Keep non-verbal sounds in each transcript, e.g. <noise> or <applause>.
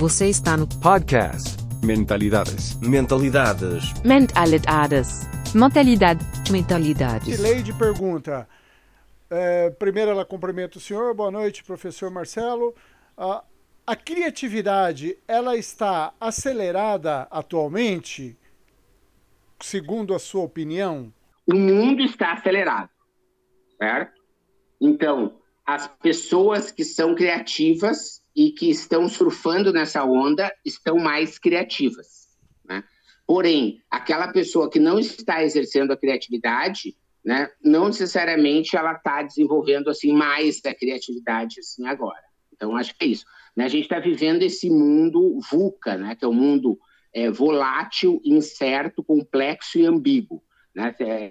Você está no Podcast Mentalidades. Mentalidades. Mentalidades. Mentalidade. Mentalidades. Leide pergunta. é, primeiro ela cumprimenta o senhor. Boa noite, professor Marcelo. Ah, a criatividade, ela está acelerada atualmente, segundo a sua opinião? o mundo está acelerado, certo? Então, as pessoas que são criativas e que estão surfando nessa onda estão mais criativas, né? Porém, aquela pessoa que não está exercendo a criatividade, né, não necessariamente ela está desenvolvendo assim mais da criatividade assim agora. Então, acho que é isso. Né? A gente está vivendo esse mundo VUCA, né, que é um mundo é, volátil, incerto, complexo e ambíguo. Né? É,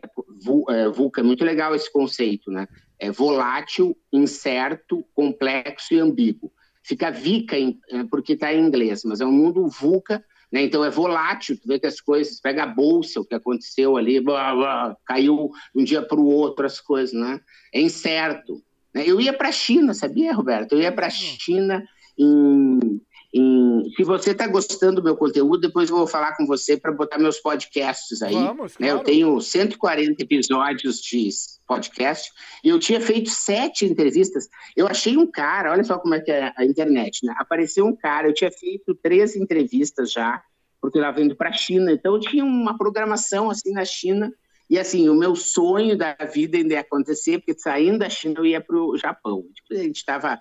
é, VUCA muito legal esse conceito, né? É volátil, incerto, complexo e ambíguo. Fica VICA em, é, porque está em inglês, mas é um mundo VUCA, né? Então é volátil, tu vê que as coisas, pega a bolsa, o que aconteceu ali, blá, blá, caiu um dia para o outro as coisas, né? É incerto. Né? Eu ia para a China, sabia, Roberto? Eu ia para a China em em, se você está gostando do meu conteúdo, depois eu vou falar com você para botar meus podcasts aí. Vamos, né? Eu claro. tenho 140 episódios de podcast e eu tinha feito sete entrevistas. Eu achei um cara, olha só como é que é a internet, né? Apareceu um cara, eu tinha feito três entrevistas já, porque eu estava indo para a China, então eu tinha uma programação assim na China. E assim, o meu sonho da vida ainda ia acontecer, porque saindo da China eu ia para o Japão. Tipo, a gente estava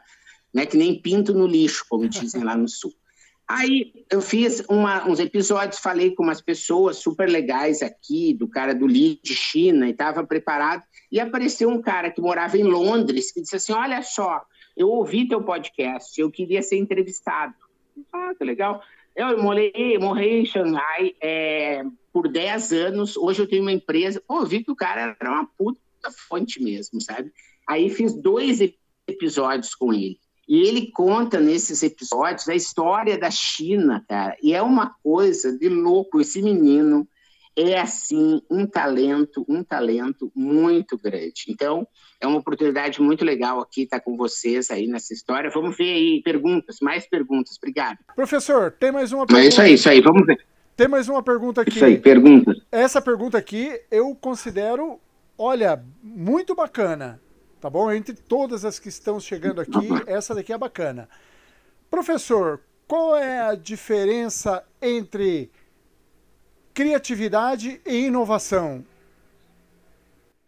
né, que nem pinto no lixo, como <laughs> dizem lá no sul. Aí eu fiz uma, uns episódios, falei com umas pessoas super legais aqui, do cara do Lead China, e estava preparado. E apareceu um cara que morava em Londres, que disse assim: Olha só, eu ouvi teu podcast, eu queria ser entrevistado. Ah, que legal. Eu morei, morei em Xangai é, por 10 anos, hoje eu tenho uma empresa. Pô, eu vi que o cara era uma puta fonte mesmo, sabe? Aí fiz dois episódios com ele. E ele conta nesses episódios a história da China, cara. E é uma coisa de louco. Esse menino é, assim, um talento, um talento muito grande. Então, é uma oportunidade muito legal aqui estar com vocês aí nessa história. Vamos ver aí perguntas, mais perguntas. Obrigado. Professor, tem mais uma é pergunta. isso aí, isso aí. Vamos ver. Tem mais uma pergunta aqui. Isso aí, perguntas. Essa pergunta aqui eu considero, olha, muito bacana. Tá bom? Entre todas as que estão chegando aqui, essa daqui é bacana. Professor, qual é a diferença entre criatividade e inovação?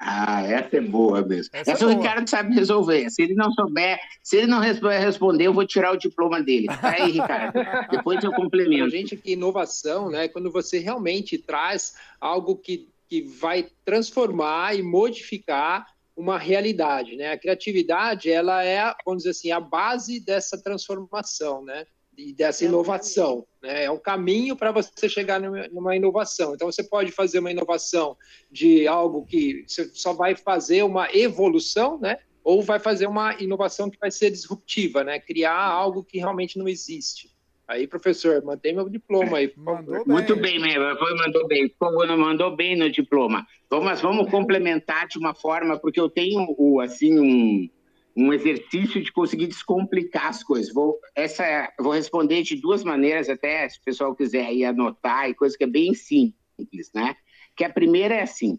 Ah, essa é boa mesmo. Essa Essa, é o boa. Ricardo sabe resolver. Se ele não souber, se ele não respo- responder, eu vou tirar o diploma dele. Tá aí, Ricardo. <laughs> Depois eu Para a complemento. gente que inovação, né, é quando você realmente traz algo que, que vai transformar e modificar uma realidade, né? A criatividade, ela é, vamos dizer assim, a base dessa transformação, né? E dessa inovação, né? É um caminho para você chegar numa, numa inovação. Então, você pode fazer uma inovação de algo que você só vai fazer uma evolução, né? Ou vai fazer uma inovação que vai ser disruptiva, né? Criar algo que realmente não existe. Aí, professor, mantém meu diploma aí. Mandou bem. Muito bem, meu. Foi, mandou bem. Mandou bem no diploma. Vamos, vamos complementar de uma forma, porque eu tenho o, assim um, um exercício de conseguir descomplicar as coisas. Vou, essa, vou responder de duas maneiras, até se o pessoal quiser aí anotar, e coisa que é bem simples, né? Que a primeira é assim: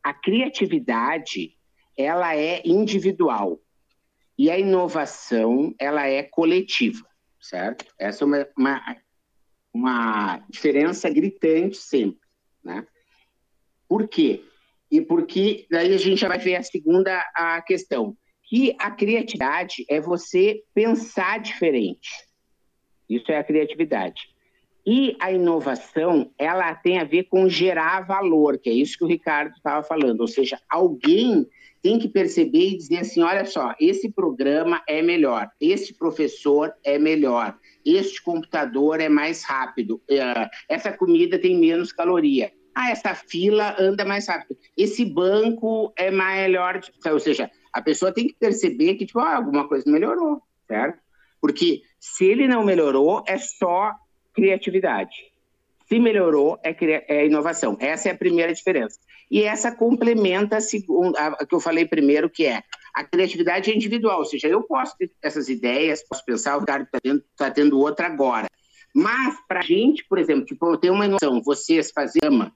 a criatividade ela é individual e a inovação ela é coletiva, certo? Essa é uma, uma, uma diferença gritante sempre, né? Por quê? E porque daí a gente já vai ver a segunda a questão, que a criatividade é você pensar diferente. Isso é a criatividade. E a inovação, ela tem a ver com gerar valor, que é isso que o Ricardo estava falando. Ou seja, alguém tem que perceber e dizer assim: olha só, esse programa é melhor, este professor é melhor, este computador é mais rápido, eh, essa comida tem menos caloria. Ah, essa fila anda mais rápido. Esse banco é melhor. Ou seja, a pessoa tem que perceber que tipo, ah, alguma coisa melhorou, certo? Porque se ele não melhorou, é só criatividade. Se melhorou, é, é inovação. Essa é a primeira diferença. E essa complementa a segunda, a que eu falei primeiro, que é A criatividade individual, ou seja, eu posso ter essas ideias, posso pensar, o cara está tendo, tá tendo outra agora. Mas, para a gente, por exemplo, tipo, eu tenho uma noção, vocês fazem ama,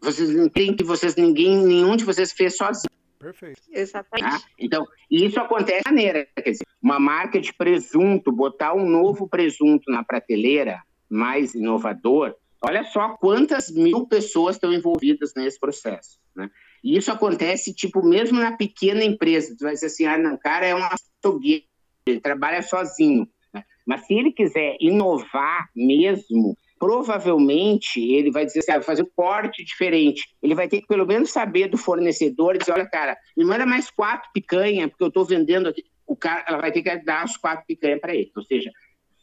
vocês que vocês, ninguém, nenhum de vocês fez sozinho. Perfeito. Exatamente. Tá? Então, isso acontece de maneira, quer dizer, uma marca de presunto, botar um novo presunto na prateleira, mais inovador, olha só quantas mil pessoas estão envolvidas nesse processo, né? E isso acontece, tipo, mesmo na pequena empresa. Tu vai dizer assim, ah, não, o cara é um açougueiro, ele trabalha sozinho. Né? Mas se ele quiser inovar mesmo, provavelmente ele vai dizer assim, ah, vai fazer um corte diferente. Ele vai ter que pelo menos saber do fornecedor e dizer, olha, cara, me manda mais quatro picanha, porque eu estou vendendo aqui. O cara, ela vai ter que dar as quatro picanha para ele. Ou seja,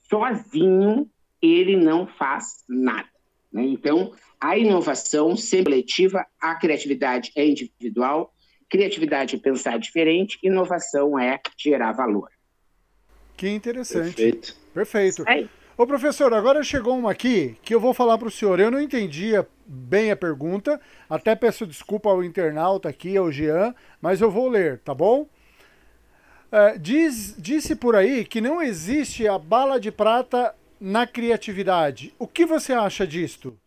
sozinho ele não faz nada. Né? Então, a inovação sempre coletiva, a criatividade é individual, criatividade é pensar diferente, inovação é gerar valor. Que interessante. Perfeito. Perfeito. Aí. Ô professor, agora chegou uma aqui que eu vou falar para o senhor. Eu não entendi bem a pergunta, até peço desculpa ao internauta aqui, ao Jean, mas eu vou ler, tá bom? É, diz, disse por aí que não existe a bala de prata na criatividade. O que você acha disto?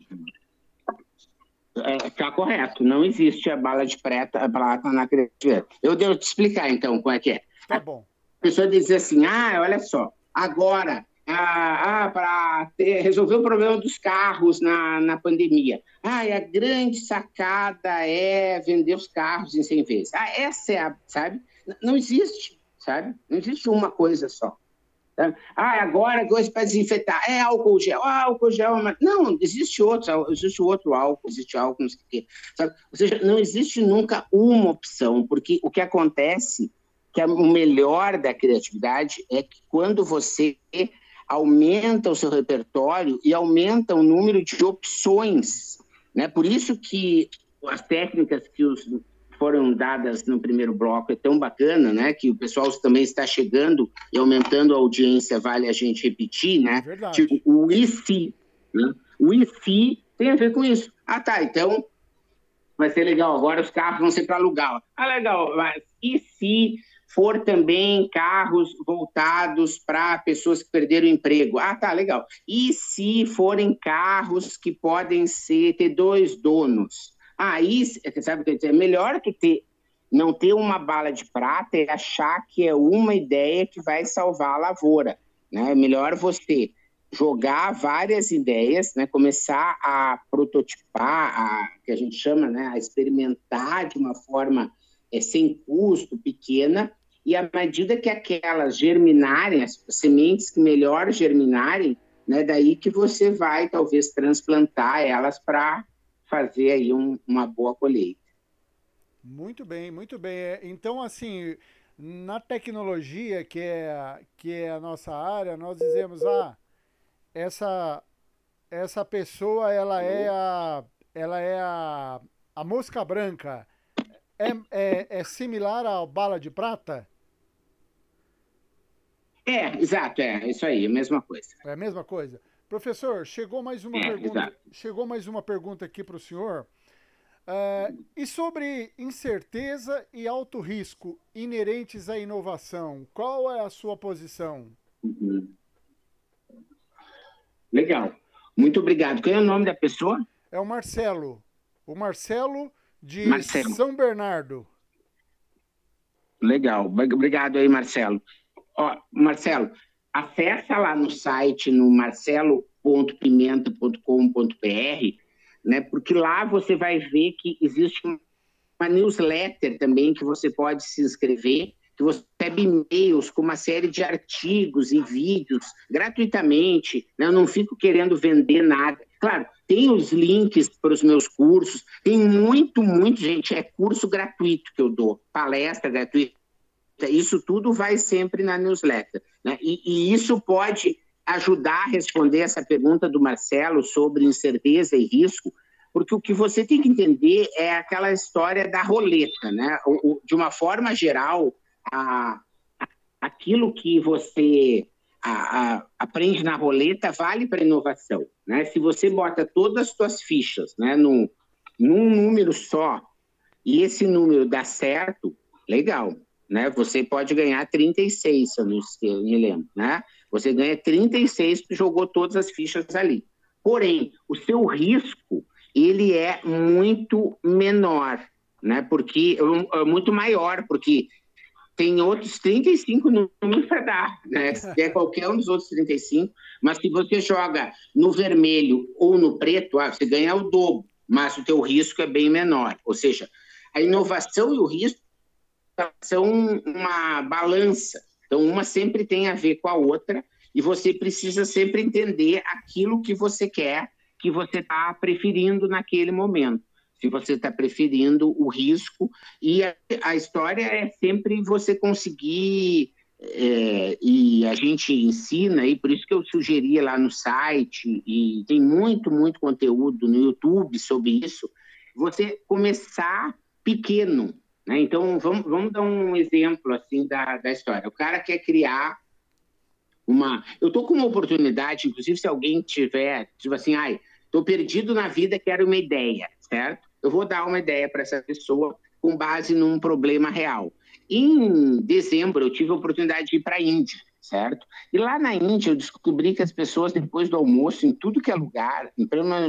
Está é, correto, não existe a bala de prata, a prata na criatividade. Eu devo te explicar então como é que é. Tá bom. A pessoa diz assim: ah, olha só, agora ah, ah, para resolver o problema dos carros na, na pandemia. Ah, a grande sacada é vender os carros em 100 vezes. Ah, essa é a, sabe? Não existe, sabe? Não existe uma coisa só. Sabe? Ah, agora coisa para desinfetar. É álcool gel. Ah, álcool gel. Mas... Não, existe outro, existe outro álcool, existe álcool, não sei o quê. Sabe? Ou seja, não existe nunca uma opção, porque o que acontece, que é o melhor da criatividade, é que quando você aumenta o seu repertório e aumenta o número de opções. Né? Por isso que as técnicas que os, foram dadas no primeiro bloco é tão bacana, né? Que o pessoal também está chegando e aumentando a audiência, vale a gente repetir, né? Verdade. Tipo, o e se, né? O e se tem a ver com isso. Ah, tá, então vai ser legal, agora os carros vão ser para alugar. Ah, legal, mas e se for também carros voltados para pessoas que perderam o emprego. Ah, tá, legal. E se forem carros que podem ser ter dois donos? Aí, sabe o que eu dizer? É melhor que ter não ter uma bala de prata e achar que é uma ideia que vai salvar a lavoura. Né? É melhor você jogar várias ideias, né? começar a prototipar, a, que a gente chama, né? a experimentar de uma forma é, sem custo, pequena, e à medida que aquelas germinarem, as sementes que melhor germinarem, né, daí que você vai talvez transplantar elas para fazer aí um, uma boa colheita. Muito bem, muito bem. É, então, assim, na tecnologia, que é, que é a nossa área, nós dizemos, ah, essa, essa pessoa, ela é a, ela é a, a mosca branca. É, é, é similar à bala de prata? É, exato, é, isso aí, a mesma coisa. É a mesma coisa. Professor, chegou mais uma é, pergunta. exato. Chegou mais uma pergunta aqui para o senhor. Uh, e sobre incerteza e alto risco inerentes à inovação, qual é a sua posição? Uhum. Legal. Muito obrigado. Qual é o nome da pessoa? É o Marcelo. O Marcelo de Marcelo. São Bernardo. Legal. Obrigado aí, Marcelo. Ó, Marcelo, acessa lá no site no marcelo.pimenta.com.br, né? Porque lá você vai ver que existe uma newsletter também que você pode se inscrever, que você recebe e-mails com uma série de artigos e vídeos gratuitamente. Né? Eu não fico querendo vender nada. Claro, tem os links para os meus cursos, tem muito, muito, gente, é curso gratuito que eu dou, palestra gratuita isso tudo vai sempre na newsletter. Né? E, e, isso pode ajudar a responder essa pergunta do Marcelo sobre incerteza e risco, porque o que você tem que entender é aquela história da roleta. Né? De uma forma geral, a, a, aquilo que você a, aprende na roleta vale para inovação. Né? Se você bota todas as suas fichas né, num, num número só, e esse número dá certo, legal né? Você pode ganhar 36, se eu não me lembro, né? Você ganha 36 porque jogou todas as fichas ali. Porém, o seu risco, ele é muito menor, né? Porque é muito maior, porque tem outros 35 números para dar, né? <laughs> É qualquer um dos outros 35, mas se você joga no vermelho ou no preto, ah, você ganha o dobro, mas o teu risco é bem menor. Ou seja, a inovação e o risco são uma balança. Então, uma sempre tem a ver com a outra e você precisa sempre entender aquilo que você quer, que você está preferindo naquele momento. Se você está preferindo o risco, e a, a, história é sempre você conseguir, é, e a gente ensina, e por isso que eu sugeria lá no site, e tem muito, muito conteúdo no YouTube sobre isso, você começar pequeno, né? Então, vamos, vamos dar um exemplo assim da, da história. O cara quer criar uma. Eu estou com uma oportunidade, inclusive, se alguém tiver, tipo assim, ai, estou perdido na vida, quero uma ideia, certo? Eu vou dar uma ideia para essa pessoa com base num problema real. Em dezembro, eu tive a oportunidade de ir para a Índia, certo? E lá na Índia, eu descobri que as pessoas, depois do almoço, em tudo que é lugar,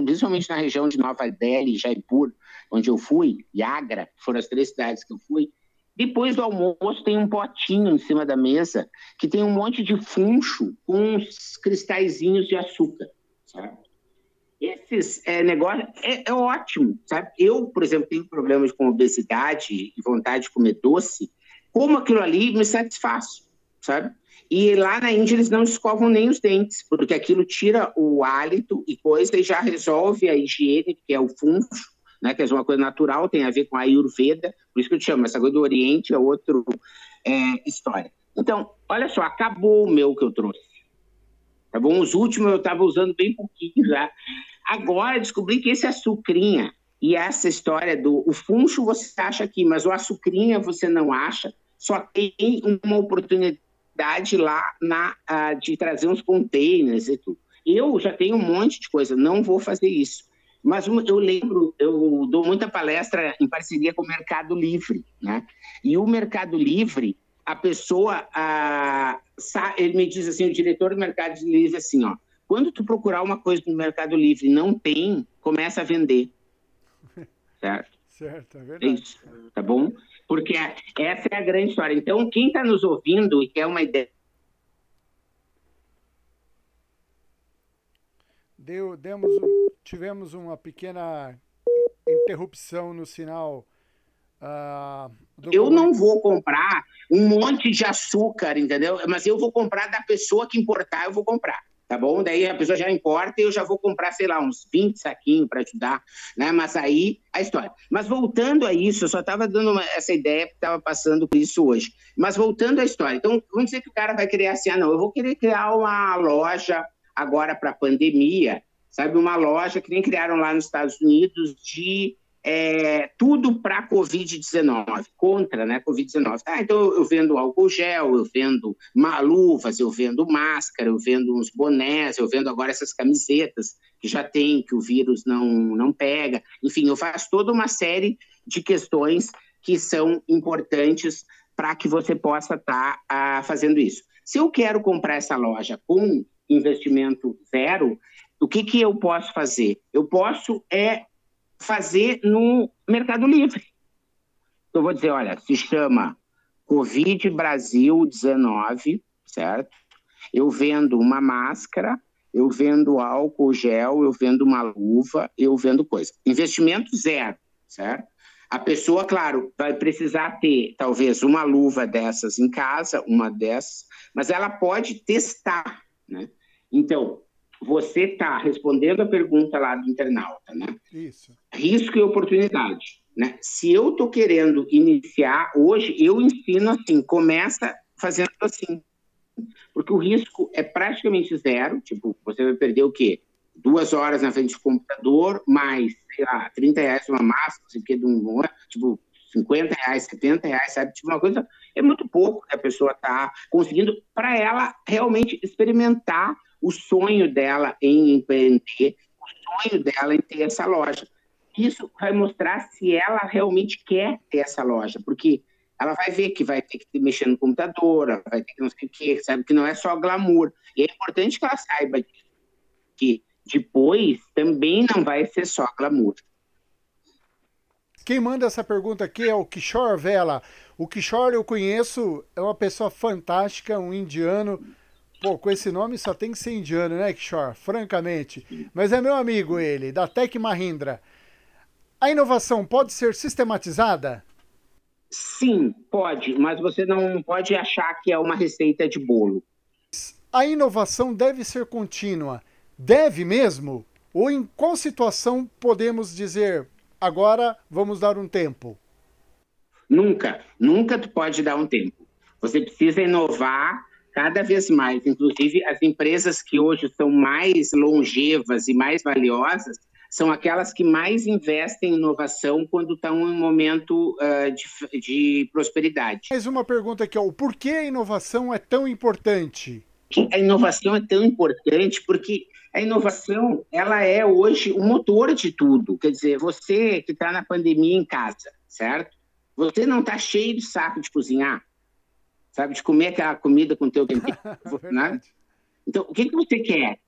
principalmente na região de Nova Delhi, Jaipur, onde eu fui, e Agra, foram as três cidades que eu fui, depois do almoço tem um potinho em cima da mesa que tem um monte de funcho com uns cristalzinhos de açúcar, sabe? Esses é, negócios é, é, ótimo, sabe? Eu, por exemplo, tenho problemas com obesidade e vontade de comer doce, como aquilo ali me satisfaz, sabe? E lá na Índia eles não escovam nem os dentes, porque aquilo tira o hálito e coisa e já resolve a higiene, que é o funcho, né, que é uma coisa natural, tem a ver com a Ayurveda, por isso que eu te chamo, essa coisa do Oriente é outra é, história. Então, olha só, acabou o meu que eu trouxe. Tá bom? Os últimos eu estava usando bem pouquinho já. Agora descobri que esse açucrinha e essa história do o funcho você acha aqui, mas o açucrinha você não acha, só tem uma oportunidade lá na, uh, de trazer uns containers e tudo. Eu já tenho um monte de coisa, não vou fazer isso. Mas eu lembro, eu dou muita palestra em parceria com o Mercado Livre, né? E o Mercado Livre, a pessoa, a, ele me diz assim, o diretor do Mercado Livre assim, ó, quando tu procurar uma coisa no Mercado Livre e não tem, começa a vender. <laughs> Certo? Certo, é verdade. Isso, tá bom? Porque essa é a grande história. Então, quem está nos ouvindo e quer uma ideia Deu, demos, tivemos uma pequena interrupção no sinal. Uh, eu não vou comprar um monte de açúcar, entendeu? Mas eu vou comprar da pessoa que importar, eu vou comprar tá bom? Daí a pessoa já importa e eu já vou comprar, sei lá, uns 20 saquinhos para ajudar, né? Mas aí a história. Mas voltando a isso, eu só estava dando uma, essa ideia que estava passando por isso hoje. Mas voltando à história, então vamos dizer que o cara vai criar assim, ah, não, eu vou querer criar uma loja agora para pandemia, sabe? Uma loja que nem criaram lá nos Estados Unidos de é, tudo para Covid-19, contra né, Covid-19. Ah, então eu vendo álcool gel, eu vendo luvas, eu vendo máscara, eu vendo uns bonés, eu vendo agora essas camisetas que já tem, que o vírus não, não pega. Enfim, eu faço toda uma série de questões que são importantes para que você possa estar tá, fazendo isso. Se eu quero comprar essa loja com investimento zero, o que, que eu posso fazer? Eu posso é fazer no Mercado Livre. Eu vou dizer, olha, se chama Covid Brasil 19, certo? Eu vendo uma máscara, eu vendo álcool gel, eu vendo uma luva, eu vendo coisa. Investimento zero, certo? A pessoa, claro, vai precisar ter talvez uma luva dessas em casa, uma dessas, mas ela pode testar, né? Então, você está respondendo a pergunta lá do internauta, né? Isso. Risco e oportunidade, né? Se eu estou querendo iniciar hoje, eu ensino assim, começa fazendo assim, porque o risco é praticamente zero, tipo, você vai perder o quê? Duas horas na frente do computador, mais, sei lá, 30 reais uma máscara, sei que, um, tipo, 50 reais, 70 reais, sabe? Tipo, uma coisa, é muito pouco que a pessoa está conseguindo para ela realmente experimentar o sonho dela em empreender, o sonho dela em ter essa loja. Isso vai mostrar se ela realmente quer ter essa loja, porque ela vai ver que vai ter que mexer no computador, vai ter que não sei o quê, sabe? Que não é só glamour. E é importante que ela saiba que depois também não vai ser só glamour. Quem manda essa pergunta aqui é o Kishore Vela. O Kishore eu conheço, é uma pessoa fantástica, um indiano. Pô, com esse nome só tem que ser indiano, né, Kishore? Francamente. Mas é meu amigo ele, da Tech Mahindra. A inovação pode ser sistematizada? Sim, pode, mas você não pode achar que é uma receita de bolo. A inovação deve ser contínua. Deve mesmo? Ou em qual situação podemos dizer agora vamos dar um tempo? Nunca, nunca tu pode dar um tempo. Você precisa inovar cada vez mais. Inclusive, as empresas que hoje são mais longevas e mais valiosas, são aquelas que mais investem em inovação quando estão em um momento uh, de, de, prosperidade. Mais uma pergunta aqui, ó. o porquê a inovação é tão importante? A inovação é tão importante porque a inovação ela é hoje o motor de tudo. Quer dizer, você que está na pandemia em casa, certo? Você não está cheio de saco de cozinhar, sabe, de comer aquela comida com teu tempero, <laughs> né? Então, o que, que você quer?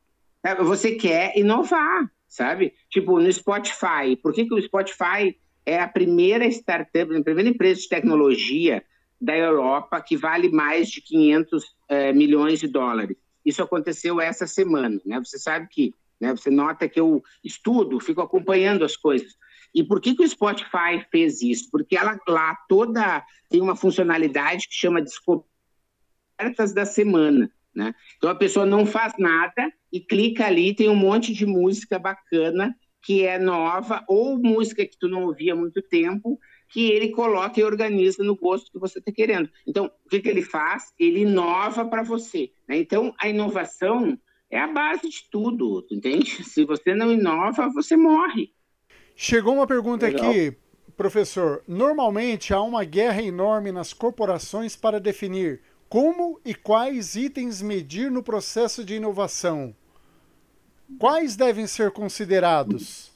Você quer inovar sabe? Tipo, no Spotify. Por que, que o Spotify é a primeira startup, a primeira empresa de tecnologia da Europa que vale mais de 500 é, milhões de dólares? Isso aconteceu essa semana, né? Você sabe que, né? Você nota que eu estudo, fico acompanhando as coisas. E por que, que o Spotify fez isso? Porque ela lá toda tem uma funcionalidade que chama descobertas da semana. Né? Então a pessoa não faz nada e clica ali, tem um monte de música bacana que é nova ou música que tu não ouvia há muito tempo, que ele coloca e organiza no gosto que você está querendo. Então, o que, que ele faz? Ele inova para você. Né? Então, a inovação é a base de tudo, entende? <laughs> Se você não inova, você morre. Chegou uma pergunta Legal. aqui, professor. Normalmente há uma guerra enorme nas corporações para definir como e quais itens medir no processo de inovação? Quais devem ser considerados?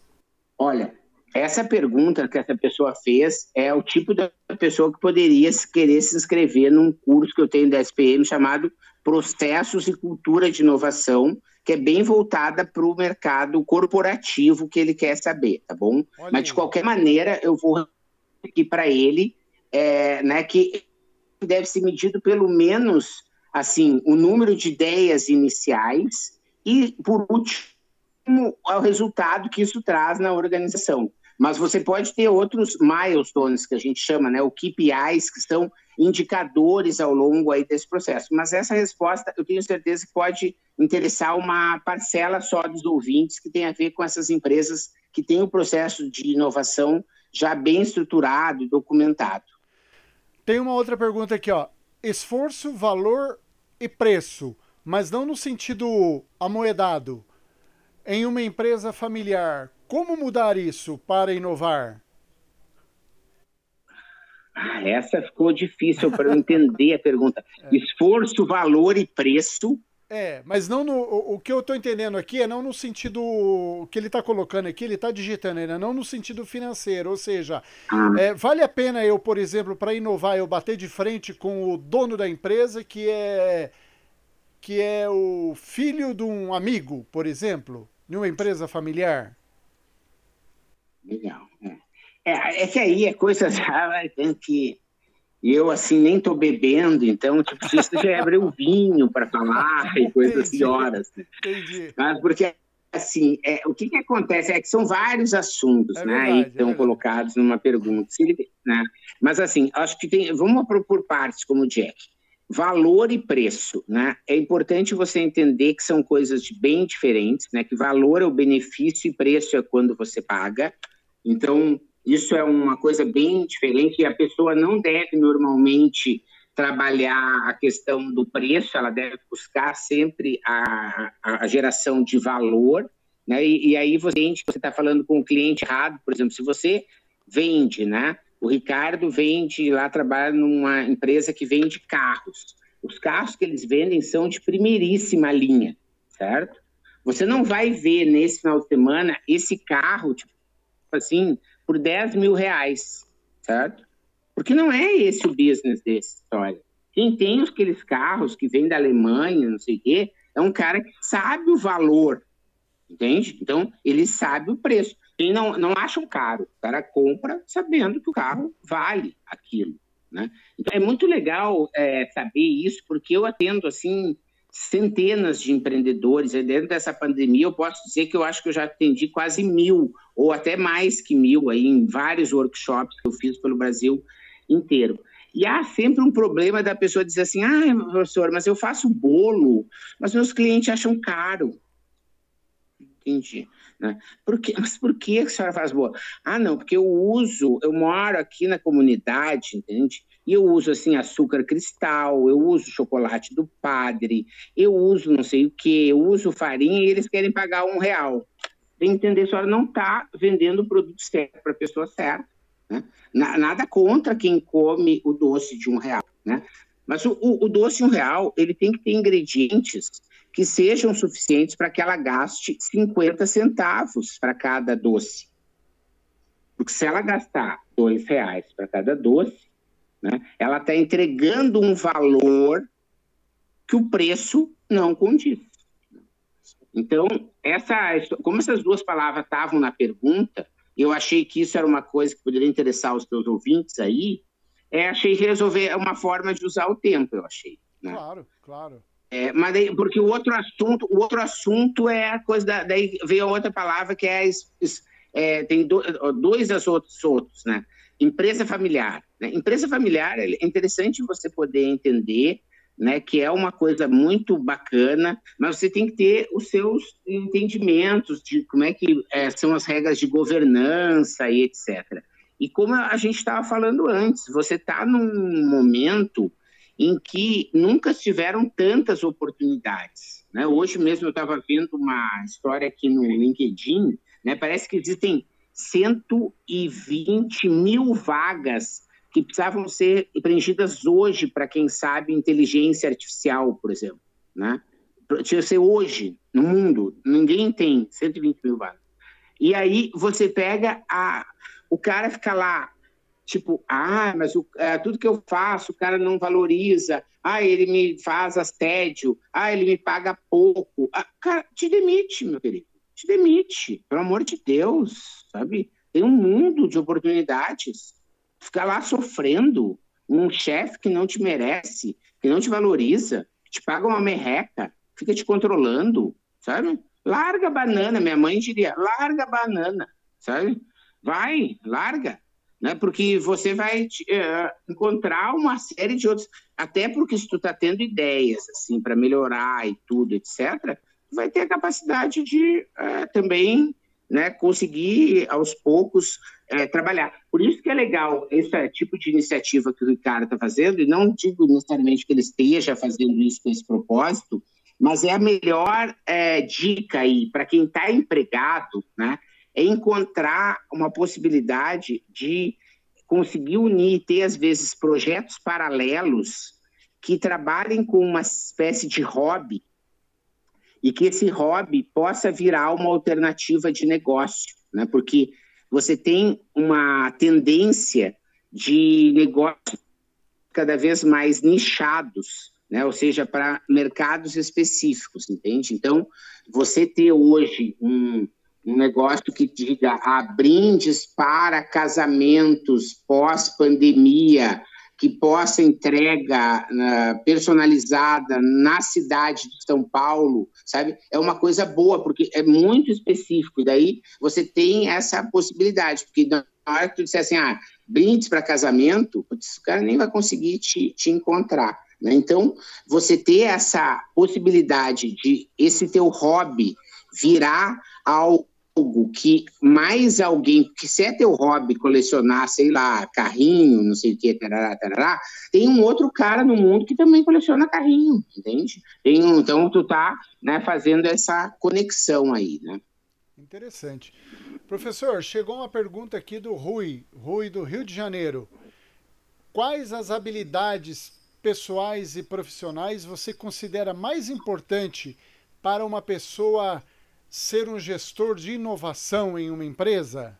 Olha, essa pergunta que essa pessoa fez é o tipo da pessoa que poderia querer se inscrever num curso que eu tenho da SPM chamado Processos e Cultura de Inovação, que é bem voltada para o mercado corporativo que ele quer saber, tá bom? Olha Mas de qualquer maneira, eu vou aqui para ele, é, né, que deve ser medido pelo menos assim o número de ideias iniciais e por último o resultado que isso traz na organização. Mas você pode ter outros milestones que a gente chama, né, o KPIs, que são indicadores ao longo aí desse processo. Mas essa resposta eu tenho certeza que pode interessar uma parcela só dos ouvintes que tem a ver com essas empresas que têm o processo de inovação já bem estruturado e documentado. Tem uma outra pergunta aqui, ó. Esforço, valor e preço, mas não no sentido amoedado. Em uma empresa familiar, como mudar isso para inovar? Ah, essa ficou difícil para eu entender a pergunta. <laughs> É. Esforço, valor e preço é, mas não no, o, o que eu estou entendendo aqui é não no sentido que ele está colocando aqui, ele está digitando ainda, não no sentido financeiro. Ou seja, ah. é, vale a pena eu, por exemplo, para inovar, eu bater de frente com o dono da empresa, que é, que é o filho de um amigo, por exemplo, de uma empresa familiar? Legal. É, é, é que aí é coisa já <laughs> tem que e eu, assim, nem tô bebendo, então, tipo, você <laughs> já abre o vinho para falar e coisas assim, horas. Né? Entendi. Mas porque, assim, é, o que que acontece é que são vários assuntos, é né, verdade, estão é colocados numa pergunta. Né? Mas, assim, acho que tem, vamos por partes, como o Jack. Valor e preço, né? É importante você entender que são coisas bem diferentes, né? Que valor é o benefício e preço é quando você paga. Então, isso é uma coisa bem diferente e a pessoa não deve normalmente trabalhar a questão do preço, ela deve buscar sempre a, a geração de valor, né? E, e aí você está falando com o cliente errado, por exemplo, se você vende, né? O Ricardo vende lá, trabalha numa empresa que vende carros. Os carros que eles vendem são de primeiríssima linha, certo? Você não vai ver nesse final de semana esse carro, tipo assim, por 10 mil reais, certo? Porque não é esse o business dessa história. Quem tem aqueles carros que vêm da Alemanha, não sei o quê, é um cara que sabe o valor, entende? Então, ele sabe o preço. Quem não, não acha um caro, o cara compra sabendo que o carro vale aquilo, né? Então, é muito legal é, saber isso, porque eu atendo, assim, centenas de empreendedores. E dentro dessa pandemia, eu posso dizer que eu acho que eu já atendi quase mil, ou até mais que mil, aí, em vários workshops que eu fiz pelo Brasil inteiro. E há sempre um problema da pessoa dizer assim: ah, professor, mas eu faço bolo, mas meus clientes acham caro. Entendi. Né? Por que, mas por que a senhora faz bolo? Ah, não, porque eu uso, eu moro aqui na comunidade, entende? E eu uso assim açúcar cristal, eu uso chocolate do padre, eu uso não sei o que, eu uso farinha e eles querem pagar um real. Tem que entender, a senhora não está vendendo o produto certo para a pessoa certa. Né? Nada contra quem come o doce de um real, né? Mas o, o, doce de um real, ele tem que ter ingredientes que sejam suficientes para que ela gaste 50 centavos para cada doce. Porque se ela gastar dois reais para cada doce, ela está entregando um valor que o preço não condiz. Então, essa, como essas duas palavras estavam na pergunta, eu achei que isso era uma coisa que poderia interessar os teus ouvintes aí, é, achei que resolver uma forma de usar o tempo, eu achei. Né? Claro, claro. É, mas daí, porque o outro assunto, o outro assunto é a coisa da, daí veio a outra palavra que é, é tem do, dois outros outros, né? Empresa familiar. Né? Empresa familiar é interessante você poder entender né, que é uma coisa muito bacana, mas você tem que ter os seus entendimentos de como é que é, são as regras de governança e etc. E como a gente estava falando antes, você está num momento em que nunca tiveram tantas oportunidades. Né? Hoje mesmo eu estava vendo uma história aqui no LinkedIn, né? parece que existem 120 mil vagas que precisavam ser preenchidas hoje para quem sabe inteligência artificial, por exemplo, né? Tinha ser hoje no mundo, ninguém tem 120 mil vagas. E aí você pega a, o cara fica lá, tipo, ah, mas o, é, tudo que eu faço o cara não valoriza, ah, ele me faz assédio, ah, ele me paga pouco. Ah, cara, te demite, meu querido, te demite, pelo amor de Deus, sabe? Tem um mundo de oportunidades ficar lá sofrendo um chefe que não te merece, que não te valoriza, te paga uma merreca, fica te controlando, sabe? Larga a banana, minha mãe diria, larga a banana, sabe? Vai, larga, né? Porque você vai uh, encontrar uma série de outros, até porque se tu tá tendo ideias assim para melhorar e tudo, etc, vai ter a capacidade de uh, também né, conseguir aos poucos é, trabalhar. Por isso que é legal esse tipo de iniciativa que o Ricardo está fazendo, e não digo necessariamente que ele esteja fazendo isso com esse propósito, mas é a melhor é, dica aí para quem está empregado, né, é encontrar uma possibilidade de conseguir unir, ter às vezes projetos paralelos que trabalhem com uma espécie de hobby e que esse hobby possa virar uma alternativa de negócio, né? Porque você tem uma tendência de negócios cada vez mais nichados, né? Ou seja, para mercados específicos, entende? Então, você ter hoje um, um negócio que diga ah, brindes para casamentos pós-pandemia, que possa entrega uh, personalizada na cidade de São Paulo, sabe? É uma coisa boa, porque é muito específico. E daí você tem essa possibilidade, porque na hora que tu disser assim, ah, brindes para casamento, putz, o cara nem vai conseguir te, te encontrar. Né? Então, você ter essa possibilidade de esse teu hobby virar ao algo que mais alguém, que se é teu hobby colecionar, sei lá, carrinho, não sei o que, tarará, tarará, tem um outro cara no mundo que também coleciona carrinho, entende? Tem então tu tá né, fazendo essa conexão aí, né? Interessante. Professor, chegou uma pergunta aqui do Rui, Rui do Rio de Janeiro. Quais as habilidades pessoais e profissionais você considera mais importante para uma pessoa ser um gestor de inovação em uma empresa?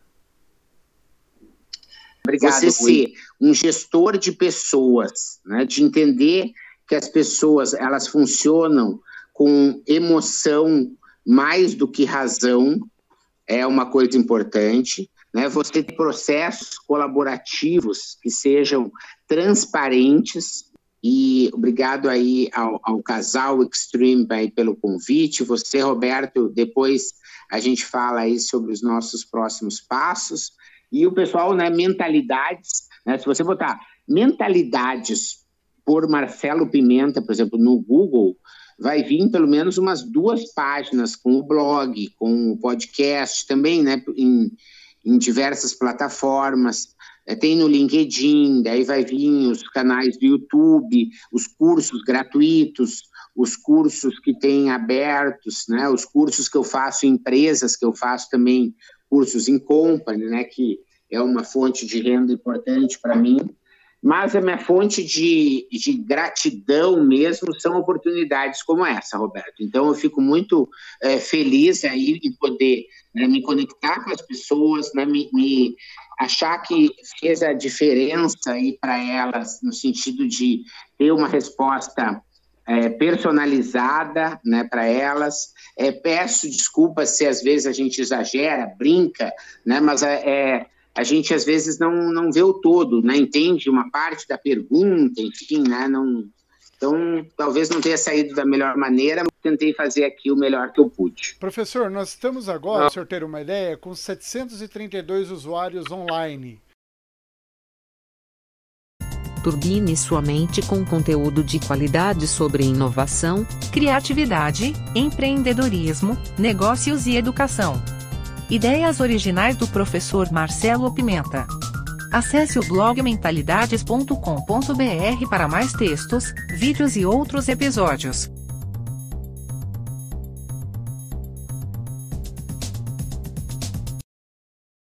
Obrigado, você ser um gestor de pessoas, né? de entender que as pessoas elas funcionam com emoção mais do que razão, é uma coisa importante. Né? Você ter processos colaborativos que sejam transparentes, e obrigado aí ao, ao, casal Extreme aí pelo convite. Você, Roberto, depois a gente fala aí sobre os nossos próximos passos. E o pessoal, né, mentalidades, né, se você botar mentalidades por Marcelo Pimenta, por exemplo, no Google, vai vir pelo menos umas duas páginas com o blog, com o podcast também, né, em, em diversas plataformas. É, tem no LinkedIn, daí vai vir os canais do YouTube, os cursos gratuitos, os cursos que tem abertos, né, os cursos que eu faço em empresas, que eu faço também cursos em company, né, que é uma fonte de renda importante para mim, mas a minha fonte de, de gratidão mesmo são oportunidades como essa, Roberto. Então eu fico muito é, feliz aí em poder né, me conectar com as pessoas, né, me, me achar que fez a diferença aí para elas no sentido de ter uma resposta é, personalizada né, para elas. É, peço desculpas se às vezes a gente exagera, brinca, né, mas é, é, a gente às vezes não, não vê o todo, né, entende uma parte da pergunta, enfim, né, não, então, talvez não tenha saído da melhor maneira, mas tentei fazer aqui o melhor que eu pude. Professor, nós estamos agora, para o senhor ter uma ideia, com 732 usuários online. Turbine sua mente com conteúdo de qualidade sobre inovação, criatividade, empreendedorismo, negócios e educação. Ideias originais do professor Marcelo Pimenta. Acesse o blog mentalidades.com.br para mais textos, vídeos e outros episódios.